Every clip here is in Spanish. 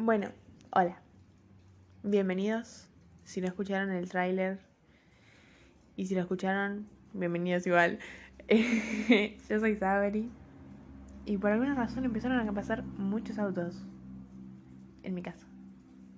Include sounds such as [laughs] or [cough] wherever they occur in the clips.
Bueno, hola. Bienvenidos. Si no escucharon el tráiler y si lo escucharon, bienvenidos igual. [laughs] Yo soy Sabri y por alguna razón empezaron a pasar muchos autos en mi casa.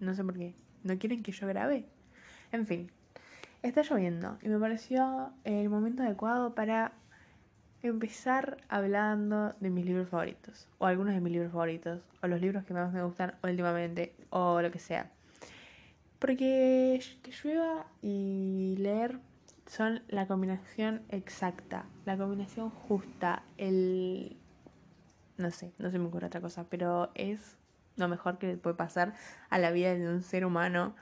No sé por qué. ¿No quieren que yo grabe? En fin, está lloviendo y me pareció el momento adecuado para empezar hablando de mis libros favoritos, o algunos de mis libros favoritos, o los libros que más me gustan últimamente, o lo que sea. Porque que llueva y leer son la combinación exacta, la combinación justa, el... No sé, no se me ocurre otra cosa, pero es lo mejor que puede pasar a la vida de un ser humano.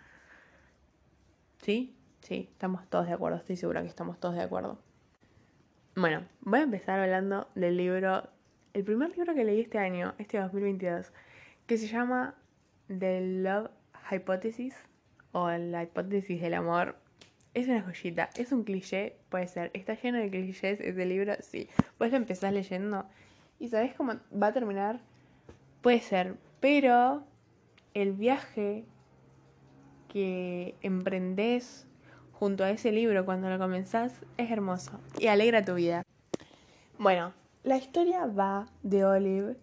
¿Sí? Sí, estamos todos de acuerdo, estoy segura que estamos todos de acuerdo. Bueno, voy a empezar hablando del libro, el primer libro que leí este año, este 2022, que se llama The Love Hypothesis o la hipótesis del amor. Es una joyita, es un cliché, puede ser. Está lleno de clichés ese libro, sí. Pues lo empezás leyendo y sabes cómo va a terminar. Puede ser, pero el viaje que emprendés junto a ese libro cuando lo comenzás es hermoso y alegra tu vida. Bueno, la historia va de Olive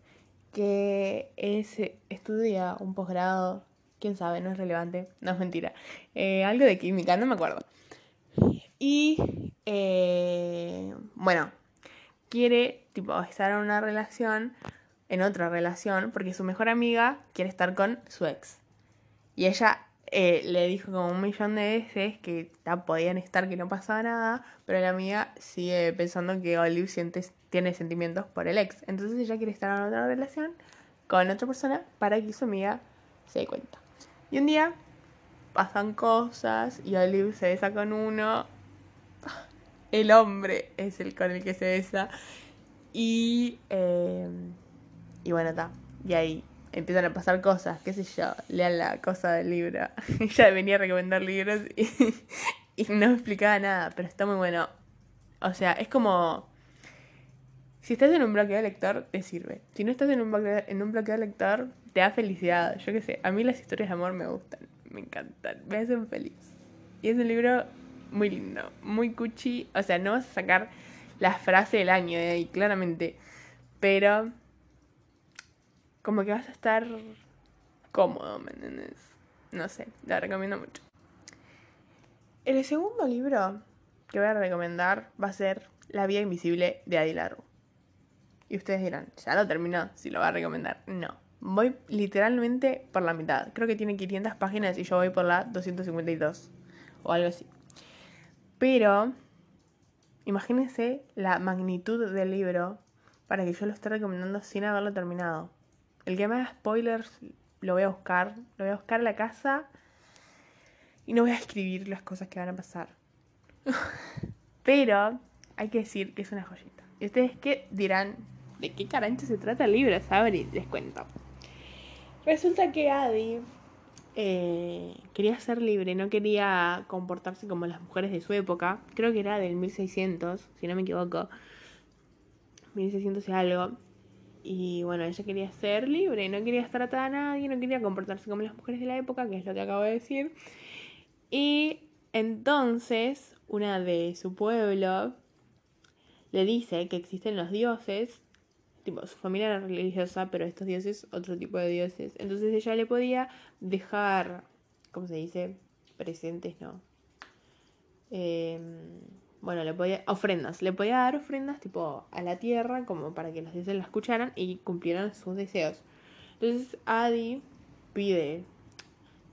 que es, estudia un posgrado, quién sabe, no es relevante, no es mentira, eh, algo de química, no me acuerdo. Y eh, bueno, quiere tipo estar en una relación, en otra relación, porque su mejor amiga quiere estar con su ex. Y ella eh, le dijo como un millón de veces que podían estar, que no pasaba nada, pero la amiga sigue pensando que Olive siente, tiene sentimientos por el ex. Entonces ella quiere estar en otra relación con otra persona para que su amiga se dé cuenta. Y un día pasan cosas y Olive se besa con uno. [laughs] El hombre es el con el que se besa. Y, eh, y bueno, está. Y ahí empiezan a pasar cosas, qué sé yo, lean la cosa del libro. [laughs] Ella venía a recomendar libros y, [laughs] y, no explicaba nada, pero está muy bueno. O sea, es como... Si estás en un bloqueo de lector, te sirve. Si no estás en un bloqueo, en un bloqueo de lector, te da felicidad. Yo qué sé, a mí las historias de amor me gustan, me encantan, me hacen feliz. Y es un libro muy lindo, muy cuchi. O sea, no vas a sacar la frase del año de ahí, claramente. Pero como que vas a estar cómodo, ¿me? No sé, la recomiendo mucho. El segundo libro que voy a recomendar va a ser La Vía Invisible de Adi Y ustedes dirán, ¿ya lo terminó? Si lo va a recomendar. No. Voy literalmente por la mitad. Creo que tiene 500 páginas y yo voy por la 252. O algo así. Pero, imagínense la magnitud del libro para que yo lo esté recomendando sin haberlo terminado. El que me haga spoilers lo voy a buscar. Lo voy a buscar a la casa. Y no voy a escribir las cosas que van a pasar. [laughs] Pero hay que decir que es una joyita. ¿Y ustedes qué dirán? ¿De qué carancho se trata el libro? Saben les cuento. Resulta que Adi eh, quería ser libre, no quería comportarse como las mujeres de su época. Creo que era del 1600, si no me equivoco. 1600 y algo. Y bueno, ella quería ser libre, no quería estar atada a nadie, no quería comportarse como las mujeres de la época, que es lo que acabo de decir. Y entonces una de su pueblo le dice que existen los dioses, tipo, su familia era religiosa, pero estos dioses, otro tipo de dioses. Entonces ella le podía dejar, ¿cómo se dice? Presentes, ¿no? Eh, bueno, le podía, ofrendas, le podía dar ofrendas tipo a la tierra como para que los dioses la escucharan y cumplieran sus deseos. Entonces Adi pide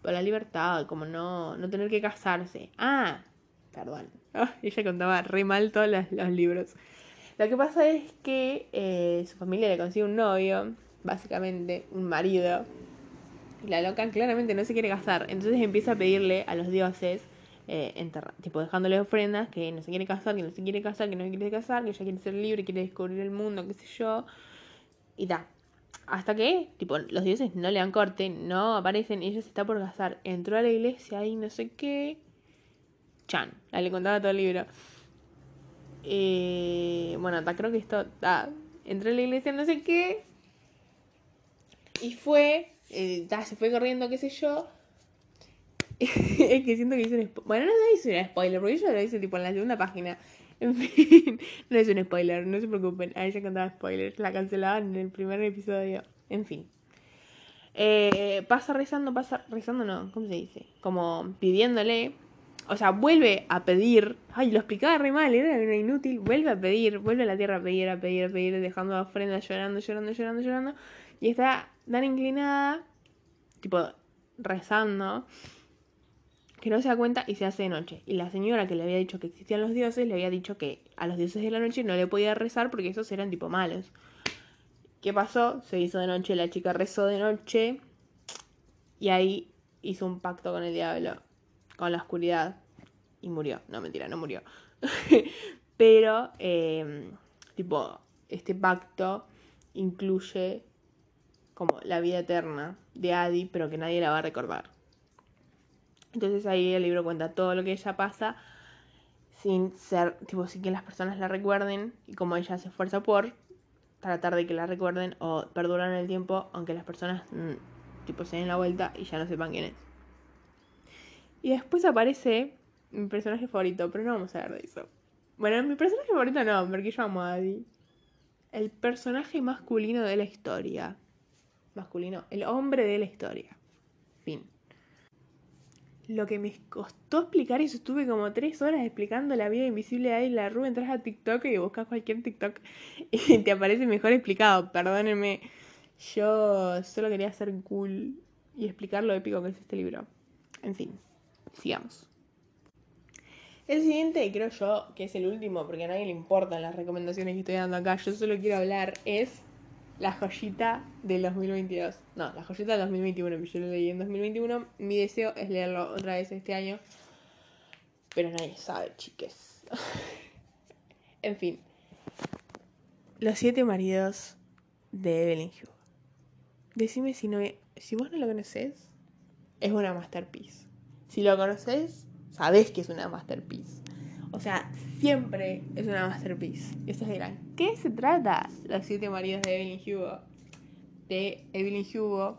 por la libertad, como no, no tener que casarse. Ah, perdón. [laughs] ella contaba re mal todos los, libros. Lo que pasa es que eh, su familia le consigue un novio, básicamente un marido. Y la loca claramente no se quiere casar. Entonces empieza a pedirle a los dioses eh, tipo dejándole ofrendas, que no se quiere casar, que no se quiere casar, que no se quiere casar, que ella quiere ser libre, quiere descubrir el mundo, qué sé yo. Y da. Hasta que, tipo, los dioses no le dan corte, no aparecen, ella se está por casar. Entró a la iglesia y no sé qué. Chan, la le contaba todo el libro. Eh, bueno, hasta creo que esto. entró a la iglesia, no sé qué. Y fue eh, se fue corriendo, qué sé yo. [laughs] es que siento que hice un spoiler. Bueno, no hice un spoiler, porque yo lo hice tipo en la segunda página. [laughs] En fin, no es un spoiler, no se preocupen. A ella contaba spoilers, la cancelaban en el primer episodio. En fin. Eh, pasa rezando, pasa rezando, no, ¿cómo se dice? Como pidiéndole. O sea, vuelve a pedir. Ay, lo explicaba re mal, era una inútil. Vuelve a pedir, vuelve a la tierra a pedir, a pedir, a pedir, dejando ofrendas, llorando, llorando, llorando, llorando. Y está tan inclinada, tipo, rezando que no se da cuenta y se hace de noche. Y la señora que le había dicho que existían los dioses, le había dicho que a los dioses de la noche no le podía rezar porque esos eran tipo malos. ¿Qué pasó? Se hizo de noche, la chica rezó de noche y ahí hizo un pacto con el diablo, con la oscuridad y murió. No, mentira, no murió. [laughs] Pero, em, tipo, este pacto incluye como la vida eterna de Adi, pero que nadie la va a recordar. Entonces ahí el libro cuenta todo lo que ella pasa sin ser, tipo, sin que las personas la recuerden y como ella se esfuerza por tratar de que la recuerden o perduran el tiempo, aunque las personas, mm, tipo, se den la vuelta y ya no sepan quién es. Y después aparece mi personaje favorito, pero no vamos a ver de eso. Bueno, mi personaje favorito no, porque yo amo a Adi. El personaje masculino de la historia. Masculino, el hombre de la historia. Fin lo que me costó explicar eso, estuve como tres horas explicando la vida invisible de la Rue, entras a TikTok y buscas cualquier TikTok y [laughs] te aparece mejor explicado, perdónenme. Yo solo quería ser cool y explicar lo épico que es este libro. En fin, sigamos. El siguiente, creo yo, que es el último, porque a nadie le importan las recomendaciones que estoy dando acá, yo solo quiero hablar, es la joyita del 2022. No, la joyita del 2021, que yo lo leí en 2021. Mi deseo es leerlo otra vez este año. Pero nadie sabe, chiques. [laughs] en fin. Los siete maridos de Evelyn Hugo. Decime si no si vos no lo conoces, es una masterpiece. Si lo conoces, sabés que es una masterpiece. O sea, siempre es una masterpiece. Y ustedes dirán, ¿qué se trata? Los siete maridos de Evelyn Hugo. De Evelyn Hugo,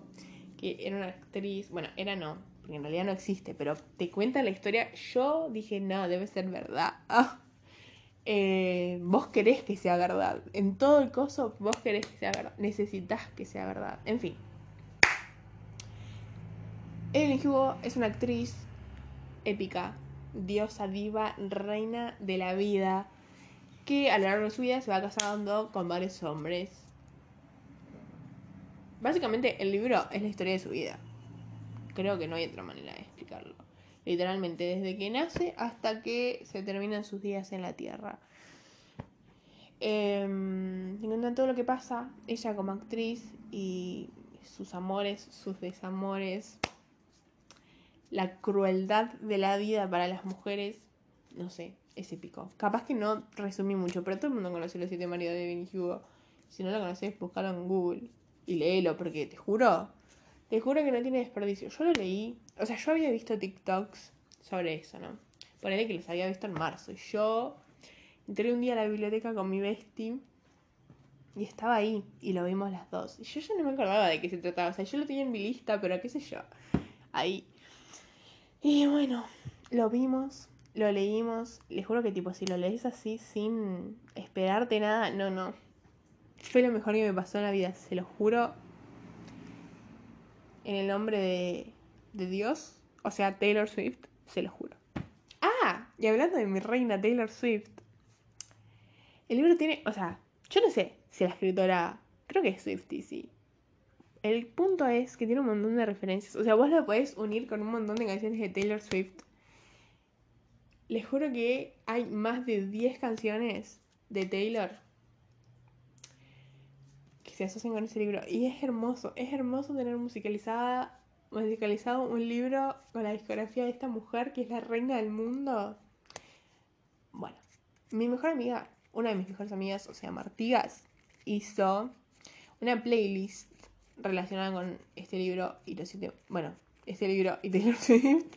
que era una actriz, bueno, era no, porque en realidad no existe, pero te cuenta la historia. Yo dije, no, debe ser verdad. Ah. Eh, vos querés que sea verdad. En todo el coso, vos querés que sea verdad. Necesitas que sea verdad. En fin. Evelyn Hugo es una actriz épica, diosa diva, reina de la vida, que a lo largo de su vida se va casando con varios hombres. Básicamente el libro es la historia de su vida. Creo que no hay otra manera de explicarlo. Literalmente desde que nace hasta que se terminan sus días en la tierra. Eh, todo lo que pasa, ella como actriz y sus amores, sus desamores, la crueldad de la vida para las mujeres, no sé, es épico. Capaz que no resumí mucho, pero todo el mundo conoce los siete maridos de Benny Hugo. Si no lo conoces, buscalo en Google y léelo, porque te juro, te juro que no tiene desperdicio. Yo lo leí, o sea, yo había visto TikToks sobre eso, ¿no? Ponele que los había visto en marzo. Y yo entré un día a la biblioteca con mi bestie y estaba ahí y lo vimos las dos. Y yo ya no me acordaba de qué se trataba. O sea, yo lo tenía en mi lista, pero qué sé yo. Ahí. Y bueno, lo vimos, lo leímos. Les juro que tipo, si lo lees así sin esperarte nada, no, no. Fue lo mejor que me pasó en la vida, se lo juro. En el nombre de, de Dios, o sea, Taylor Swift, se lo juro. Ah, y hablando de mi reina Taylor Swift, el libro tiene, o sea, yo no sé si la escritora, creo que es Swifty, sí. El punto es que tiene un montón de referencias. O sea, vos lo podés unir con un montón de canciones de Taylor Swift. Les juro que hay más de 10 canciones de Taylor que se asocian con ese libro. Y es hermoso, es hermoso tener musicalizada, musicalizado un libro con la discografía de esta mujer que es la reina del mundo. Bueno, mi mejor amiga, una de mis mejores amigas, o sea, Martigas, hizo una playlist relacionada con este libro y los siete. Bueno, este libro y Taylor [laughs] Swift.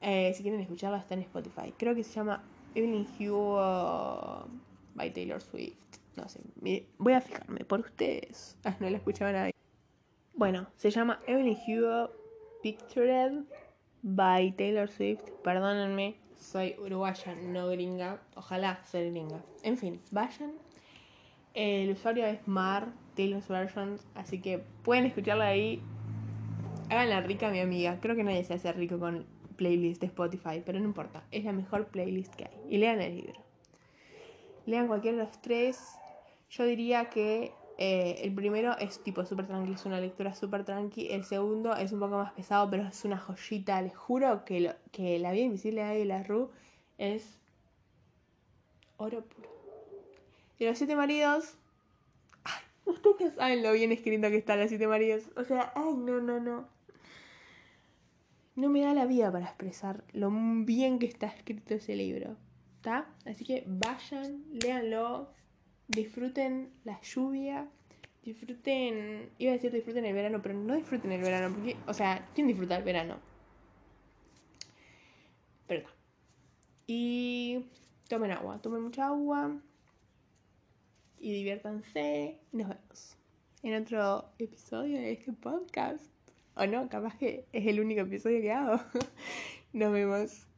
Eh, si quieren escucharla, está en Spotify. Creo que se llama Evelyn Hugo by Taylor Swift. No sé, voy a fijarme por ustedes. [laughs] Ah, no la escuchaba nadie. Bueno, se llama Evelyn Hugo Pictured by Taylor Swift. Perdónenme, soy uruguaya, no gringa. Ojalá ser gringa. En fin, vayan. El usuario es Mar, Taylor's Versions, así que pueden escucharla ahí. Háganla rica, mi amiga. Creo que nadie se hace rico con playlist de Spotify, pero no importa. Es la mejor playlist que hay. Y lean el libro. Lean cualquiera de los tres. Yo diría que eh, el primero es tipo súper tranqui, es una lectura súper tranqui. El segundo es un poco más pesado, pero es una joyita. Les juro que, que La vida invisible de la Rue es oro puro. De los siete maridos. Ustedes saben lo bien escrito que está los siete maridos. O sea, ay, no, no, no. No me da la vida para expresar lo bien que está escrito ese libro. ¿Está? Así que vayan, léanlo, disfruten la lluvia, disfruten, iba a decir disfruten el verano, pero no disfruten el verano, porque, o sea, ¿quién disfruta el verano? Pero Y tomen agua, tomen mucha agua y diviértanse. Nos vemos en otro episodio de este podcast. O no, capaz que es el único episodio que hago. [laughs] Nos vemos.